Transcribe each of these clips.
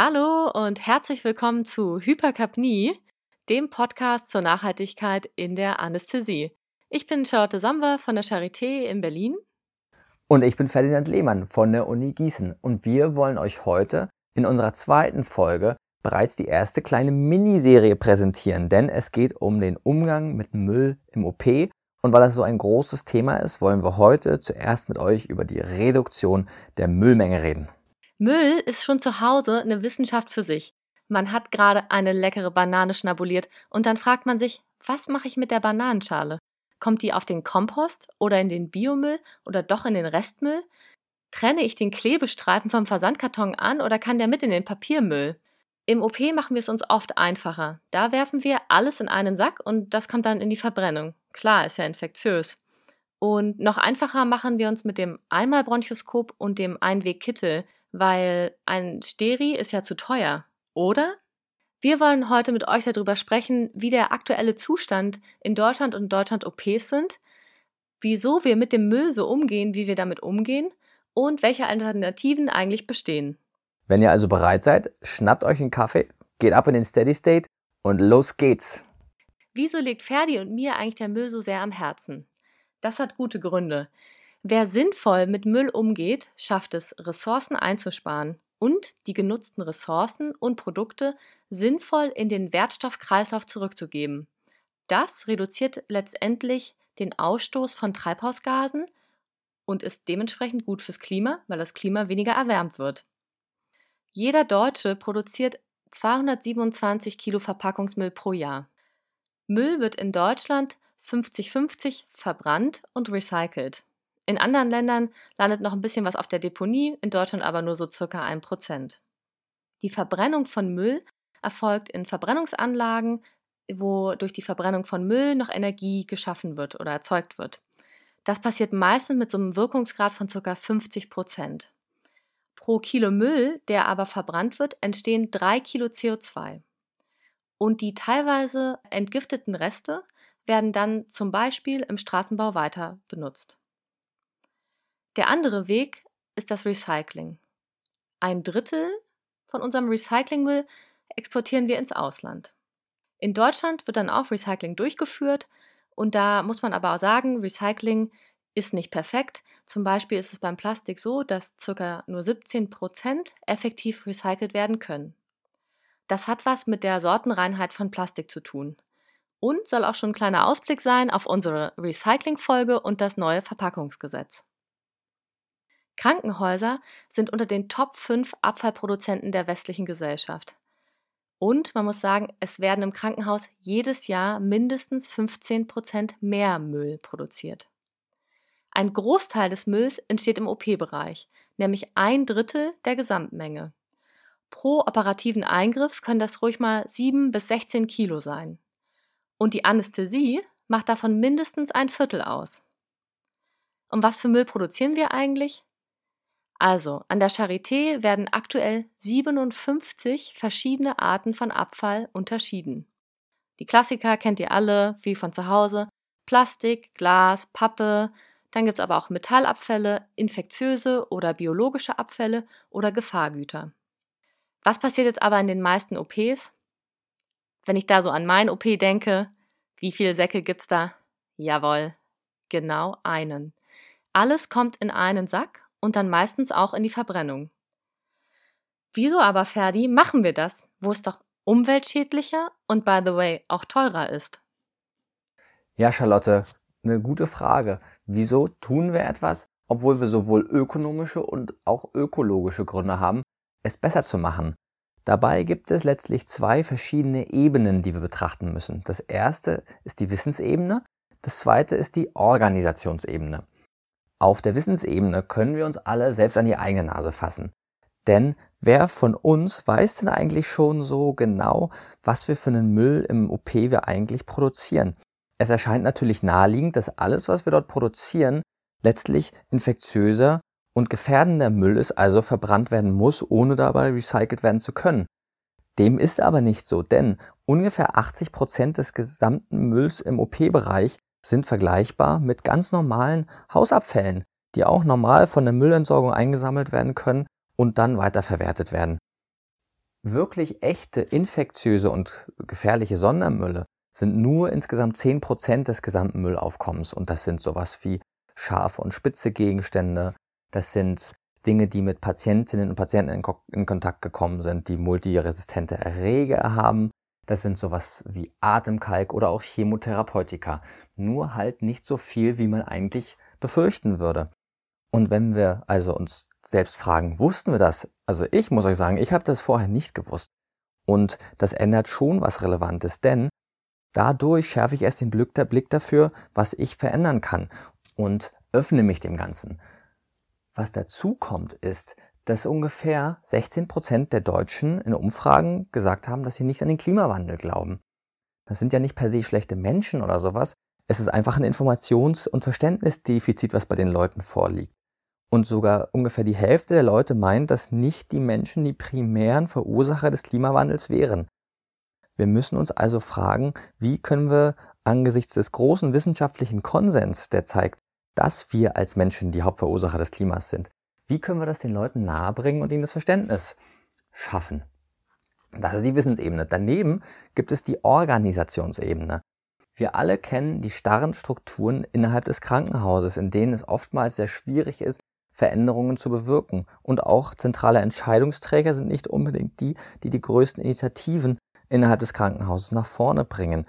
Hallo und herzlich willkommen zu Hyperkapnie, dem Podcast zur Nachhaltigkeit in der Anästhesie. Ich bin Charlotte Samba von der Charité in Berlin. Und ich bin Ferdinand Lehmann von der Uni Gießen. Und wir wollen euch heute in unserer zweiten Folge bereits die erste kleine Miniserie präsentieren, denn es geht um den Umgang mit Müll im OP. Und weil das so ein großes Thema ist, wollen wir heute zuerst mit euch über die Reduktion der Müllmenge reden. Müll ist schon zu Hause eine Wissenschaft für sich. Man hat gerade eine leckere Banane schnabuliert und dann fragt man sich, was mache ich mit der Bananenschale? Kommt die auf den Kompost oder in den Biomüll oder doch in den Restmüll? Trenne ich den Klebestreifen vom Versandkarton an oder kann der mit in den Papiermüll? Im OP machen wir es uns oft einfacher. Da werfen wir alles in einen Sack und das kommt dann in die Verbrennung. Klar, ist ja infektiös. Und noch einfacher machen wir uns mit dem Einmalbronchoskop und dem Einwegkittel, weil ein Steri ist ja zu teuer, oder? Wir wollen heute mit euch darüber sprechen, wie der aktuelle Zustand in Deutschland und Deutschland OPs sind, wieso wir mit dem Müll so umgehen, wie wir damit umgehen und welche Alternativen eigentlich bestehen. Wenn ihr also bereit seid, schnappt euch einen Kaffee, geht ab in den Steady State und los geht's. Wieso liegt Ferdi und mir eigentlich der Müll so sehr am Herzen? Das hat gute Gründe. Wer sinnvoll mit Müll umgeht, schafft es, Ressourcen einzusparen und die genutzten Ressourcen und Produkte sinnvoll in den Wertstoffkreislauf zurückzugeben. Das reduziert letztendlich den Ausstoß von Treibhausgasen und ist dementsprechend gut fürs Klima, weil das Klima weniger erwärmt wird. Jeder Deutsche produziert 227 Kilo Verpackungsmüll pro Jahr. Müll wird in Deutschland 50-50 verbrannt und recycelt. In anderen Ländern landet noch ein bisschen was auf der Deponie, in Deutschland aber nur so circa ein Prozent. Die Verbrennung von Müll erfolgt in Verbrennungsanlagen, wo durch die Verbrennung von Müll noch Energie geschaffen wird oder erzeugt wird. Das passiert meistens mit so einem Wirkungsgrad von ca. 50 Prozent. Pro Kilo Müll, der aber verbrannt wird, entstehen drei Kilo CO2. Und die teilweise entgifteten Reste werden dann zum Beispiel im Straßenbau weiter benutzt. Der andere Weg ist das Recycling. Ein Drittel von unserem Recyclingmüll exportieren wir ins Ausland. In Deutschland wird dann auch Recycling durchgeführt und da muss man aber auch sagen, Recycling ist nicht perfekt. Zum Beispiel ist es beim Plastik so, dass ca. nur 17 Prozent effektiv recycelt werden können. Das hat was mit der Sortenreinheit von Plastik zu tun. Und soll auch schon ein kleiner Ausblick sein auf unsere Recycling-Folge und das neue Verpackungsgesetz. Krankenhäuser sind unter den Top 5 Abfallproduzenten der westlichen Gesellschaft. Und man muss sagen, es werden im Krankenhaus jedes Jahr mindestens 15 Prozent mehr Müll produziert. Ein Großteil des Mülls entsteht im OP-Bereich, nämlich ein Drittel der Gesamtmenge. Pro operativen Eingriff können das ruhig mal 7 bis 16 Kilo sein. Und die Anästhesie macht davon mindestens ein Viertel aus. Und was für Müll produzieren wir eigentlich? Also, an der Charité werden aktuell 57 verschiedene Arten von Abfall unterschieden. Die Klassiker kennt ihr alle, wie von zu Hause. Plastik, Glas, Pappe, dann gibt es aber auch Metallabfälle, infektiöse oder biologische Abfälle oder Gefahrgüter. Was passiert jetzt aber in den meisten OPs? Wenn ich da so an mein OP denke, wie viele Säcke gibt's da? Jawohl, genau einen. Alles kommt in einen Sack und dann meistens auch in die Verbrennung. Wieso aber, Ferdi, machen wir das, wo es doch umweltschädlicher und by the way auch teurer ist? Ja, Charlotte, eine gute Frage. Wieso tun wir etwas, obwohl wir sowohl ökonomische und auch ökologische Gründe haben, es besser zu machen? Dabei gibt es letztlich zwei verschiedene Ebenen, die wir betrachten müssen. Das erste ist die Wissensebene, das zweite ist die Organisationsebene. Auf der Wissensebene können wir uns alle selbst an die eigene Nase fassen. Denn wer von uns weiß denn eigentlich schon so genau, was wir für einen Müll im OP wir eigentlich produzieren? Es erscheint natürlich naheliegend, dass alles, was wir dort produzieren, letztlich infektiöser und gefährdender Müll ist, also verbrannt werden muss, ohne dabei recycelt werden zu können. Dem ist aber nicht so, denn ungefähr 80 Prozent des gesamten Mülls im OP-Bereich sind vergleichbar mit ganz normalen Hausabfällen, die auch normal von der Müllentsorgung eingesammelt werden können und dann weiterverwertet werden. wirklich echte, infektiöse und gefährliche Sondermülle sind nur insgesamt 10% des gesamten Müllaufkommens. Und das sind sowas wie scharfe und spitze Gegenstände. Das sind Dinge, die mit Patientinnen und Patienten in, in Kontakt gekommen sind, die multiresistente Erreger haben. Das sind sowas wie Atemkalk oder auch Chemotherapeutika. Nur halt nicht so viel, wie man eigentlich befürchten würde. Und wenn wir also uns selbst fragen, wussten wir das? Also ich muss euch sagen, ich habe das vorher nicht gewusst. Und das ändert schon was Relevantes, denn dadurch schärfe ich erst den Blick dafür, was ich verändern kann und öffne mich dem Ganzen. Was dazu kommt, ist, dass ungefähr 16 Prozent der Deutschen in Umfragen gesagt haben, dass sie nicht an den Klimawandel glauben. Das sind ja nicht per se schlechte Menschen oder sowas. Es ist einfach ein Informations- und Verständnisdefizit, was bei den Leuten vorliegt. Und sogar ungefähr die Hälfte der Leute meint, dass nicht die Menschen die primären Verursacher des Klimawandels wären. Wir müssen uns also fragen, wie können wir angesichts des großen wissenschaftlichen Konsens, der zeigt, dass wir als Menschen die Hauptverursacher des Klimas sind, wie können wir das den Leuten nahebringen und ihnen das Verständnis schaffen? Das ist die Wissensebene. Daneben gibt es die Organisationsebene. Wir alle kennen die starren Strukturen innerhalb des Krankenhauses, in denen es oftmals sehr schwierig ist, Veränderungen zu bewirken. Und auch zentrale Entscheidungsträger sind nicht unbedingt die, die die größten Initiativen innerhalb des Krankenhauses nach vorne bringen.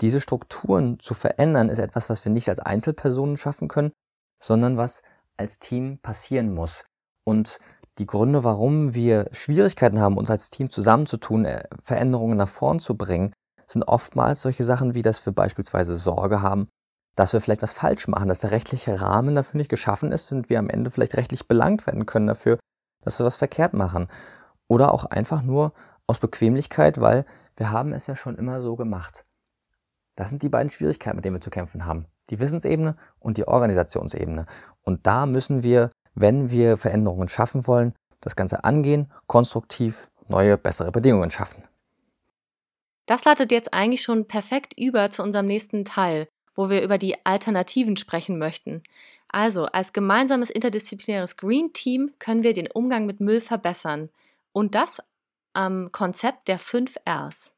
Diese Strukturen zu verändern, ist etwas, was wir nicht als Einzelpersonen schaffen können, sondern was als Team passieren muss. Und die Gründe, warum wir Schwierigkeiten haben, uns als Team zusammenzutun, äh, Veränderungen nach vorn zu bringen, sind oftmals solche Sachen wie, dass wir beispielsweise Sorge haben, dass wir vielleicht was falsch machen, dass der rechtliche Rahmen dafür nicht geschaffen ist und wir am Ende vielleicht rechtlich belangt werden können dafür, dass wir was verkehrt machen. Oder auch einfach nur aus Bequemlichkeit, weil wir haben es ja schon immer so gemacht. Das sind die beiden Schwierigkeiten, mit denen wir zu kämpfen haben. Die Wissensebene und die Organisationsebene. Und da müssen wir, wenn wir Veränderungen schaffen wollen, das Ganze angehen, konstruktiv neue, bessere Bedingungen schaffen. Das leitet jetzt eigentlich schon perfekt über zu unserem nächsten Teil, wo wir über die Alternativen sprechen möchten. Also, als gemeinsames interdisziplinäres Green Team können wir den Umgang mit Müll verbessern. Und das am Konzept der 5 Rs.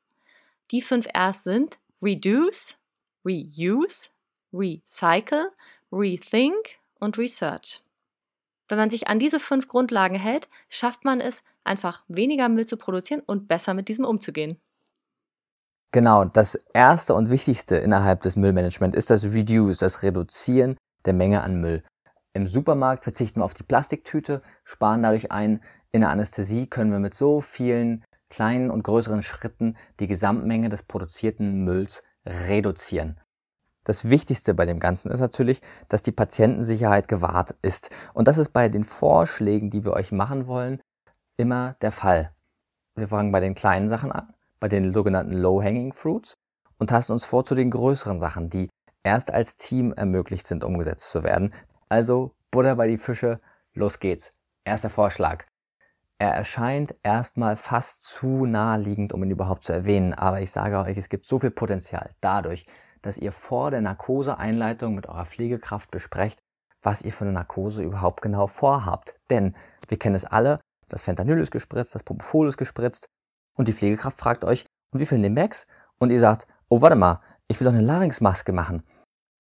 Die 5 Rs sind Reduce, Reuse, Recycle, Rethink und Research. Wenn man sich an diese fünf Grundlagen hält, schafft man es, einfach weniger Müll zu produzieren und besser mit diesem umzugehen. Genau, das erste und wichtigste innerhalb des Müllmanagements ist das Reduce, das Reduzieren der Menge an Müll. Im Supermarkt verzichten wir auf die Plastiktüte, sparen dadurch ein. In der Anästhesie können wir mit so vielen kleinen und größeren Schritten die Gesamtmenge des produzierten Mülls reduzieren. Das Wichtigste bei dem Ganzen ist natürlich, dass die Patientensicherheit gewahrt ist. Und das ist bei den Vorschlägen, die wir euch machen wollen, immer der Fall. Wir fangen bei den kleinen Sachen an bei den sogenannten Low-Hanging Fruits und tasten uns vor zu den größeren Sachen, die erst als Team ermöglicht sind, umgesetzt zu werden. Also Butter bei die Fische, los geht's. Erster Vorschlag. Er erscheint erstmal fast zu naheliegend, um ihn überhaupt zu erwähnen, aber ich sage euch, es gibt so viel Potenzial dadurch, dass ihr vor der Narkoseeinleitung mit eurer Pflegekraft besprecht, was ihr für eine Narkose überhaupt genau vorhabt. Denn wir kennen es alle, das Fentanyl ist gespritzt, das Propofol ist gespritzt und die Pflegekraft fragt euch, und wie viel Nimbex? Und ihr sagt, oh warte mal, ich will doch eine Larynxmaske machen.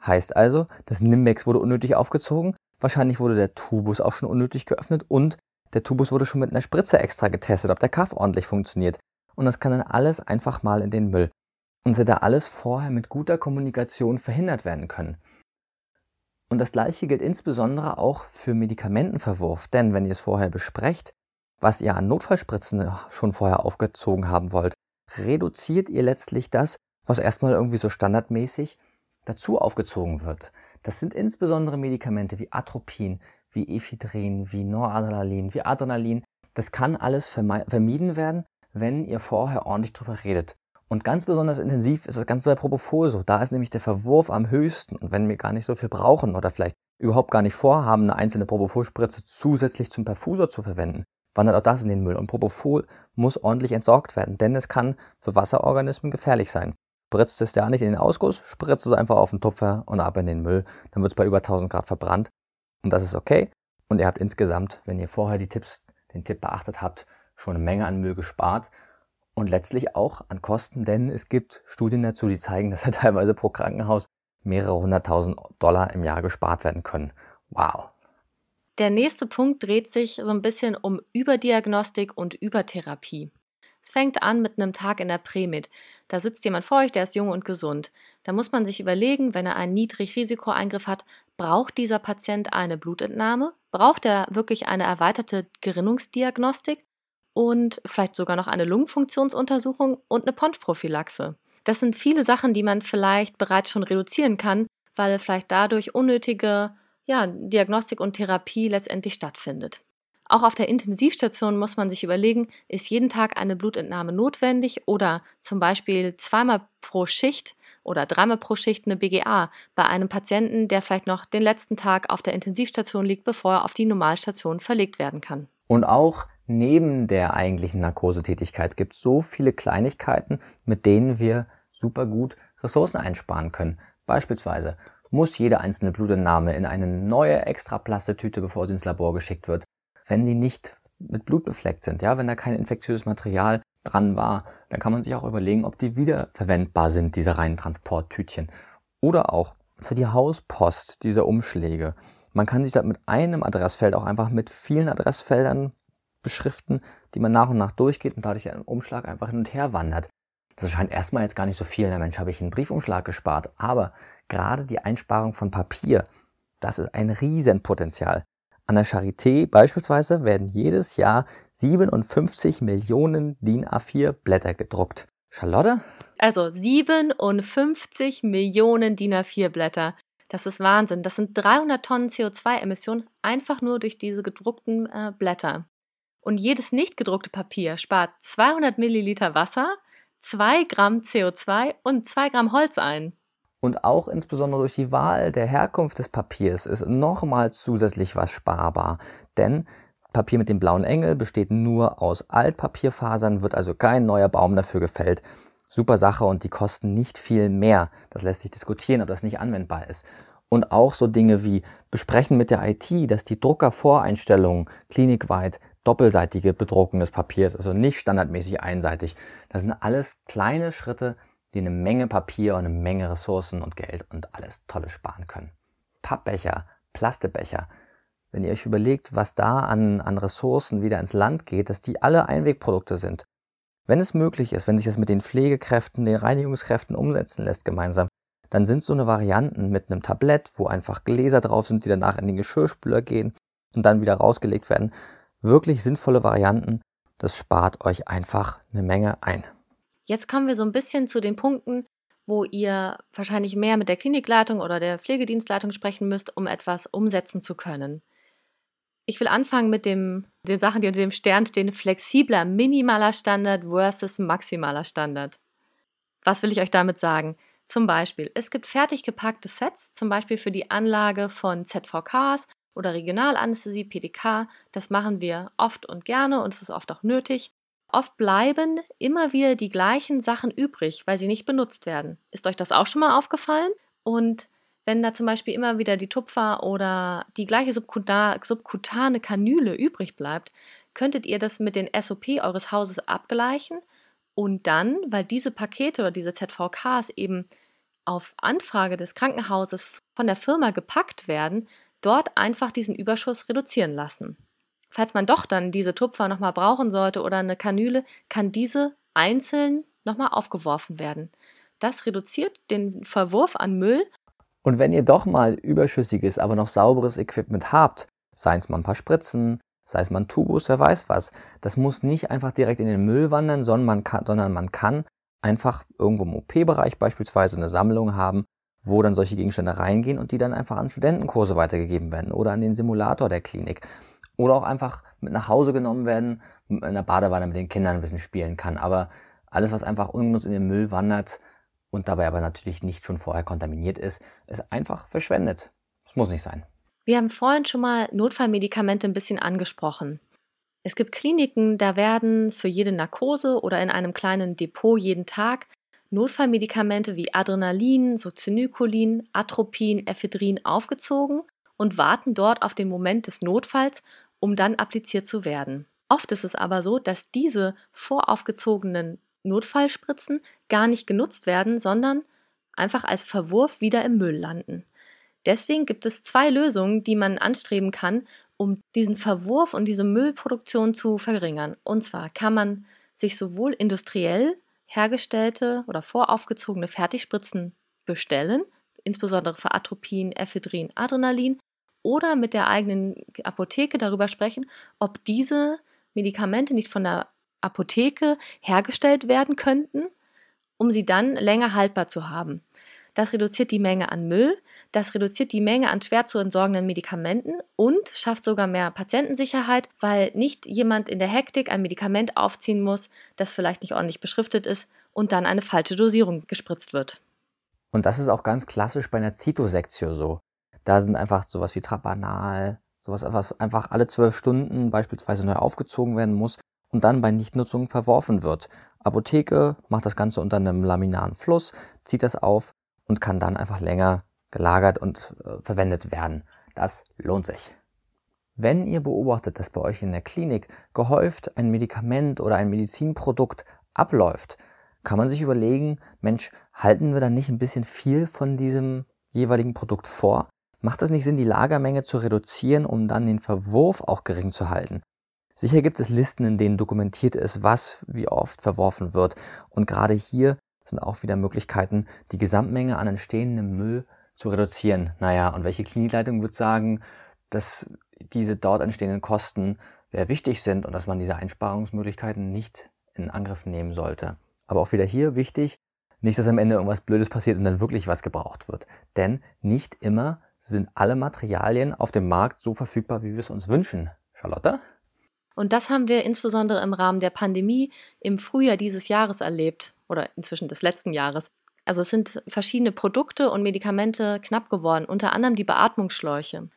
Heißt also, das Nimbex wurde unnötig aufgezogen, wahrscheinlich wurde der Tubus auch schon unnötig geöffnet und der Tubus wurde schon mit einer Spritze extra getestet, ob der Kaff ordentlich funktioniert. Und das kann dann alles einfach mal in den Müll. Und hätte da alles vorher mit guter Kommunikation verhindert werden können. Und das gleiche gilt insbesondere auch für Medikamentenverwurf, denn wenn ihr es vorher besprecht, was ihr an Notfallspritzen schon vorher aufgezogen haben wollt, reduziert ihr letztlich das, was erstmal irgendwie so standardmäßig dazu aufgezogen wird. Das sind insbesondere Medikamente wie Atropin, wie Ephedrin, wie Noradrenalin, wie Adrenalin. Das kann alles vermieden werden, wenn ihr vorher ordentlich drüber redet. Und ganz besonders intensiv ist das Ganze bei Propofol so. Da ist nämlich der Verwurf am höchsten. Und wenn wir gar nicht so viel brauchen oder vielleicht überhaupt gar nicht vorhaben, eine einzelne Propofol-Spritze zusätzlich zum Perfusor zu verwenden, wandert auch das in den Müll. Und Propofol muss ordentlich entsorgt werden, denn es kann für Wasserorganismen gefährlich sein. Spritzt es ja nicht in den Ausguss, spritzt es einfach auf den Tupfer und ab in den Müll. Dann wird es bei über 1000 Grad verbrannt. Und das ist okay. Und ihr habt insgesamt, wenn ihr vorher die Tipps, den Tipp beachtet habt, schon eine Menge an Müll gespart und letztlich auch an Kosten, denn es gibt Studien dazu, die zeigen, dass ja teilweise pro Krankenhaus mehrere hunderttausend Dollar im Jahr gespart werden können. Wow. Der nächste Punkt dreht sich so ein bisschen um Überdiagnostik und Übertherapie. Es fängt an mit einem Tag in der Prämit. Da sitzt jemand vor euch, der ist jung und gesund. Da muss man sich überlegen, wenn er einen Niedrigrisikoeingriff hat, braucht dieser Patient eine Blutentnahme? Braucht er wirklich eine erweiterte Gerinnungsdiagnostik? Und vielleicht sogar noch eine Lungenfunktionsuntersuchung und eine Ponchprophylaxe. Das sind viele Sachen, die man vielleicht bereits schon reduzieren kann, weil vielleicht dadurch unnötige ja, Diagnostik und Therapie letztendlich stattfindet. Auch auf der Intensivstation muss man sich überlegen, ist jeden Tag eine Blutentnahme notwendig oder zum Beispiel zweimal pro Schicht oder dreimal pro Schicht eine BGA bei einem Patienten, der vielleicht noch den letzten Tag auf der Intensivstation liegt, bevor er auf die Normalstation verlegt werden kann. Und auch neben der eigentlichen Narkosetätigkeit gibt es so viele Kleinigkeiten, mit denen wir super gut Ressourcen einsparen können. Beispielsweise muss jede einzelne Blutentnahme in eine neue extra Plastetüte, bevor sie ins Labor geschickt wird, wenn die nicht mit Blut befleckt sind, ja, wenn da kein infektiöses Material dran war, dann kann man sich auch überlegen, ob die wiederverwendbar sind, diese reinen Transporttütchen. Oder auch für die Hauspost, diese Umschläge. Man kann sich da mit einem Adressfeld auch einfach mit vielen Adressfeldern beschriften, die man nach und nach durchgeht und dadurch ein Umschlag einfach hin und her wandert. Das scheint erstmal jetzt gar nicht so viel. Na Mensch, habe ich einen Briefumschlag gespart. Aber gerade die Einsparung von Papier, das ist ein Riesenpotenzial. An der Charité beispielsweise werden jedes Jahr 57 Millionen DIN A4 Blätter gedruckt. Charlotte? Also 57 Millionen DIN A4 Blätter. Das ist Wahnsinn. Das sind 300 Tonnen CO2-Emissionen einfach nur durch diese gedruckten äh, Blätter. Und jedes nicht gedruckte Papier spart 200 Milliliter Wasser, 2 Gramm CO2 und 2 Gramm Holz ein. Und auch insbesondere durch die Wahl der Herkunft des Papiers ist nochmal zusätzlich was sparbar. Denn Papier mit dem blauen Engel besteht nur aus Altpapierfasern, wird also kein neuer Baum dafür gefällt. Super Sache und die kosten nicht viel mehr. Das lässt sich diskutieren, ob das nicht anwendbar ist. Und auch so Dinge wie besprechen mit der IT, dass die Druckervoreinstellungen klinikweit doppelseitige Bedruckung des Papiers, also nicht standardmäßig einseitig. Das sind alles kleine Schritte, die eine Menge Papier und eine Menge Ressourcen und Geld und alles Tolles sparen können. Pappbecher, Plastebecher. Wenn ihr euch überlegt, was da an, an Ressourcen wieder ins Land geht, dass die alle Einwegprodukte sind. Wenn es möglich ist, wenn sich das mit den Pflegekräften, den Reinigungskräften umsetzen lässt gemeinsam, dann sind so eine Varianten mit einem Tablett, wo einfach Gläser drauf sind, die danach in den Geschirrspüler gehen und dann wieder rausgelegt werden, wirklich sinnvolle Varianten. Das spart euch einfach eine Menge ein. Jetzt kommen wir so ein bisschen zu den Punkten, wo ihr wahrscheinlich mehr mit der Klinikleitung oder der Pflegedienstleitung sprechen müsst, um etwas umsetzen zu können. Ich will anfangen mit dem, den Sachen, die unter dem Stern stehen, flexibler minimaler Standard versus maximaler Standard. Was will ich euch damit sagen? Zum Beispiel, es gibt fertig gepackte Sets, zum Beispiel für die Anlage von ZVKs oder Regionalanästhesie, PDK. Das machen wir oft und gerne und es ist oft auch nötig. Oft bleiben immer wieder die gleichen Sachen übrig, weil sie nicht benutzt werden. Ist euch das auch schon mal aufgefallen? Und wenn da zum Beispiel immer wieder die Tupfer oder die gleiche subkutane Kanüle übrig bleibt, könntet ihr das mit den SOP eures Hauses abgleichen und dann, weil diese Pakete oder diese ZVKs eben auf Anfrage des Krankenhauses von der Firma gepackt werden, dort einfach diesen Überschuss reduzieren lassen. Falls man doch dann diese Tupfer nochmal brauchen sollte oder eine Kanüle, kann diese einzeln nochmal aufgeworfen werden. Das reduziert den Verwurf an Müll. Und wenn ihr doch mal überschüssiges, aber noch sauberes Equipment habt, seien es mal ein paar Spritzen, sei es mal ein Tubus, wer weiß was, das muss nicht einfach direkt in den Müll wandern, sondern man kann, sondern man kann einfach irgendwo im OP-Bereich beispielsweise eine Sammlung haben, wo dann solche Gegenstände reingehen und die dann einfach an Studentenkurse weitergegeben werden oder an den Simulator der Klinik. Oder auch einfach mit nach Hause genommen werden, in der Badewanne mit den Kindern ein bisschen spielen kann. Aber alles, was einfach ungenutzt in den Müll wandert und dabei aber natürlich nicht schon vorher kontaminiert ist, ist einfach verschwendet. Das muss nicht sein. Wir haben vorhin schon mal Notfallmedikamente ein bisschen angesprochen. Es gibt Kliniken, da werden für jede Narkose oder in einem kleinen Depot jeden Tag Notfallmedikamente wie Adrenalin, Sozinycholin, Atropin, Ephedrin aufgezogen und warten dort auf den Moment des Notfalls, um dann appliziert zu werden. Oft ist es aber so, dass diese voraufgezogenen Notfallspritzen gar nicht genutzt werden, sondern einfach als Verwurf wieder im Müll landen. Deswegen gibt es zwei Lösungen, die man anstreben kann, um diesen Verwurf und diese Müllproduktion zu verringern. Und zwar kann man sich sowohl industriell hergestellte oder voraufgezogene Fertigspritzen bestellen, insbesondere für Atropin, Ephedrin, Adrenalin, oder mit der eigenen Apotheke darüber sprechen, ob diese Medikamente nicht von der Apotheke hergestellt werden könnten, um sie dann länger haltbar zu haben. Das reduziert die Menge an Müll, das reduziert die Menge an schwer zu entsorgenden Medikamenten und schafft sogar mehr Patientensicherheit, weil nicht jemand in der Hektik ein Medikament aufziehen muss, das vielleicht nicht ordentlich beschriftet ist und dann eine falsche Dosierung gespritzt wird. Und das ist auch ganz klassisch bei einer Zitosektio so. Da sind einfach sowas wie Trabanal, sowas, was einfach alle zwölf Stunden beispielsweise neu aufgezogen werden muss und dann bei Nichtnutzung verworfen wird. Apotheke macht das Ganze unter einem laminaren Fluss, zieht das auf und kann dann einfach länger gelagert und äh, verwendet werden. Das lohnt sich. Wenn ihr beobachtet, dass bei euch in der Klinik gehäuft ein Medikament oder ein Medizinprodukt abläuft, kann man sich überlegen, Mensch, halten wir dann nicht ein bisschen viel von diesem jeweiligen Produkt vor? Macht es nicht Sinn, die Lagermenge zu reduzieren, um dann den Verwurf auch gering zu halten? Sicher gibt es Listen, in denen dokumentiert ist, was wie oft verworfen wird. Und gerade hier sind auch wieder Möglichkeiten, die Gesamtmenge an entstehendem Müll zu reduzieren. Naja, und welche Klinikleitung wird sagen, dass diese dort entstehenden Kosten sehr wichtig sind und dass man diese Einsparungsmöglichkeiten nicht in Angriff nehmen sollte. Aber auch wieder hier wichtig, nicht, dass am Ende irgendwas Blödes passiert und dann wirklich was gebraucht wird. Denn nicht immer sind alle Materialien auf dem Markt so verfügbar, wie wir es uns wünschen. Charlotte? Und das haben wir insbesondere im Rahmen der Pandemie im Frühjahr dieses Jahres erlebt oder inzwischen des letzten Jahres. Also es sind verschiedene Produkte und Medikamente knapp geworden, unter anderem die Beatmungsschläuche.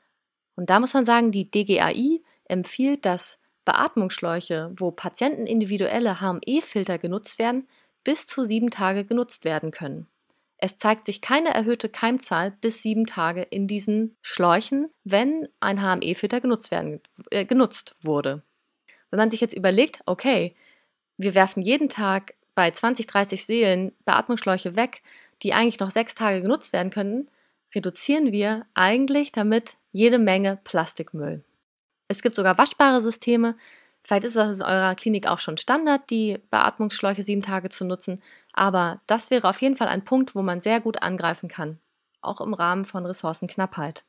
Und da muss man sagen, die DGAI empfiehlt, dass Beatmungsschläuche, wo Patienten individuelle HME-Filter genutzt werden, bis zu sieben Tage genutzt werden können. Es zeigt sich keine erhöhte Keimzahl bis sieben Tage in diesen Schläuchen, wenn ein HME-Filter genutzt, äh, genutzt wurde. Wenn man sich jetzt überlegt, okay, wir werfen jeden Tag bei 20, 30 Seelen Beatmungsschläuche weg, die eigentlich noch sechs Tage genutzt werden könnten, reduzieren wir eigentlich damit jede Menge Plastikmüll. Es gibt sogar waschbare Systeme. Vielleicht ist das in eurer Klinik auch schon Standard, die Beatmungsschläuche sieben Tage zu nutzen. Aber das wäre auf jeden Fall ein Punkt, wo man sehr gut angreifen kann. Auch im Rahmen von Ressourcenknappheit.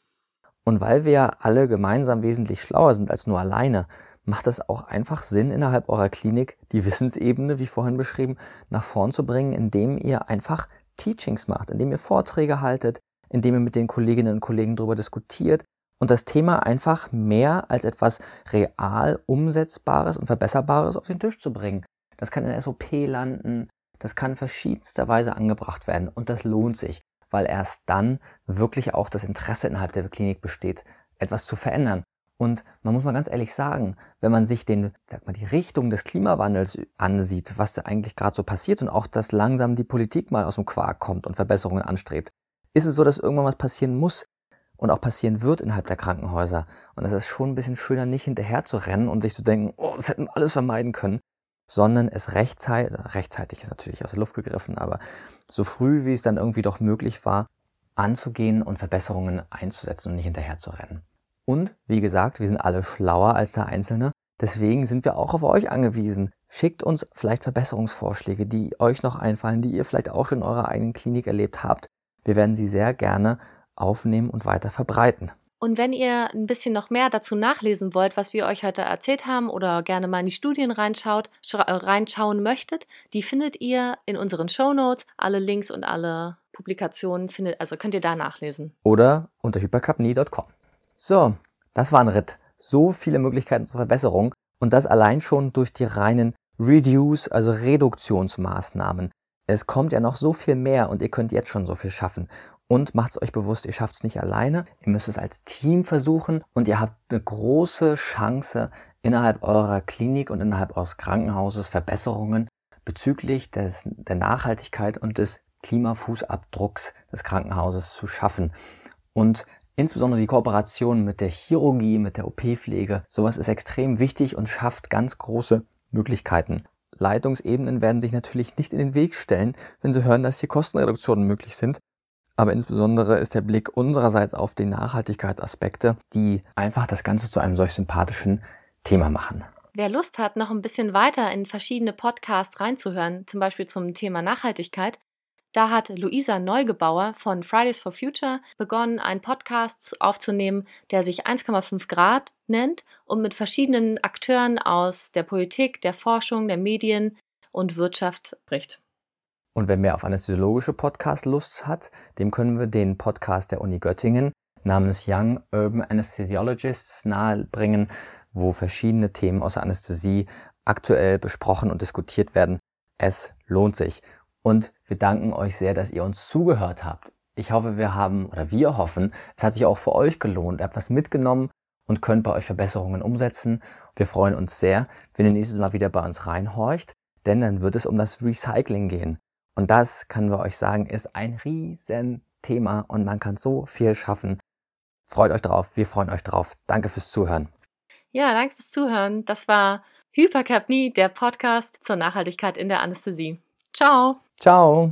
Und weil wir alle gemeinsam wesentlich schlauer sind als nur alleine, macht es auch einfach Sinn, innerhalb eurer Klinik die Wissensebene, wie vorhin beschrieben, nach vorn zu bringen, indem ihr einfach Teachings macht, indem ihr Vorträge haltet, indem ihr mit den Kolleginnen und Kollegen darüber diskutiert und das Thema einfach mehr als etwas real umsetzbares und verbesserbares auf den Tisch zu bringen. Das kann in SOP landen, das kann verschiedensterweise angebracht werden und das lohnt sich, weil erst dann wirklich auch das Interesse innerhalb der Klinik besteht, etwas zu verändern. Und man muss mal ganz ehrlich sagen, wenn man sich den, sag mal, die Richtung des Klimawandels ansieht, was da eigentlich gerade so passiert und auch, dass langsam die Politik mal aus dem Quark kommt und Verbesserungen anstrebt, ist es so, dass irgendwann was passieren muss und auch passieren wird innerhalb der Krankenhäuser. Und es ist schon ein bisschen schöner, nicht hinterher zu rennen und sich zu denken, oh, das hätten wir alles vermeiden können, sondern es rechtzeitig, rechtzeitig ist natürlich aus der Luft gegriffen, aber so früh, wie es dann irgendwie doch möglich war, anzugehen und Verbesserungen einzusetzen und nicht hinterher zu rennen. Und wie gesagt, wir sind alle schlauer als der Einzelne. Deswegen sind wir auch auf euch angewiesen. Schickt uns vielleicht Verbesserungsvorschläge, die euch noch einfallen, die ihr vielleicht auch schon in eurer eigenen Klinik erlebt habt. Wir werden sie sehr gerne aufnehmen und weiter verbreiten. Und wenn ihr ein bisschen noch mehr dazu nachlesen wollt, was wir euch heute erzählt haben oder gerne mal in die Studien reinschaut, äh, reinschauen möchtet, die findet ihr in unseren Show Notes. Alle Links und alle Publikationen findet, also könnt ihr da nachlesen. Oder unter hypercapnie.com. So, das war ein Ritt. So viele Möglichkeiten zur Verbesserung und das allein schon durch die reinen Reduce, also Reduktionsmaßnahmen. Es kommt ja noch so viel mehr und ihr könnt jetzt schon so viel schaffen. Und macht es euch bewusst, ihr schafft es nicht alleine, ihr müsst es als Team versuchen und ihr habt eine große Chance, innerhalb eurer Klinik und innerhalb eures Krankenhauses Verbesserungen bezüglich des, der Nachhaltigkeit und des Klimafußabdrucks des Krankenhauses zu schaffen. Und Insbesondere die Kooperation mit der Chirurgie, mit der OP-Pflege, sowas ist extrem wichtig und schafft ganz große Möglichkeiten. Leitungsebenen werden sich natürlich nicht in den Weg stellen, wenn sie hören, dass hier Kostenreduktionen möglich sind. Aber insbesondere ist der Blick unsererseits auf die Nachhaltigkeitsaspekte, die einfach das Ganze zu einem solch sympathischen Thema machen. Wer Lust hat, noch ein bisschen weiter in verschiedene Podcasts reinzuhören, zum Beispiel zum Thema Nachhaltigkeit, da hat Luisa Neugebauer von Fridays for Future begonnen, einen Podcast aufzunehmen, der sich 1,5 Grad nennt und mit verschiedenen Akteuren aus der Politik, der Forschung, der Medien und Wirtschaft spricht. Und wer mehr auf anästhesiologische Podcast Lust hat, dem können wir den Podcast der Uni Göttingen namens Young Urban Anesthesiologists nahebringen, wo verschiedene Themen aus der Anästhesie aktuell besprochen und diskutiert werden. Es lohnt sich. Und wir danken euch sehr, dass ihr uns zugehört habt. Ich hoffe, wir haben, oder wir hoffen, es hat sich auch für euch gelohnt, ihr habt was mitgenommen und könnt bei euch Verbesserungen umsetzen. Wir freuen uns sehr, wenn ihr nächstes Mal wieder bei uns reinhorcht, denn dann wird es um das Recycling gehen. Und das, können wir euch sagen, ist ein Riesenthema und man kann so viel schaffen. Freut euch drauf, wir freuen euch drauf. Danke fürs Zuhören. Ja, danke fürs Zuhören. Das war Hypercapnie, der Podcast zur Nachhaltigkeit in der Anästhesie. Ciao. Ciao.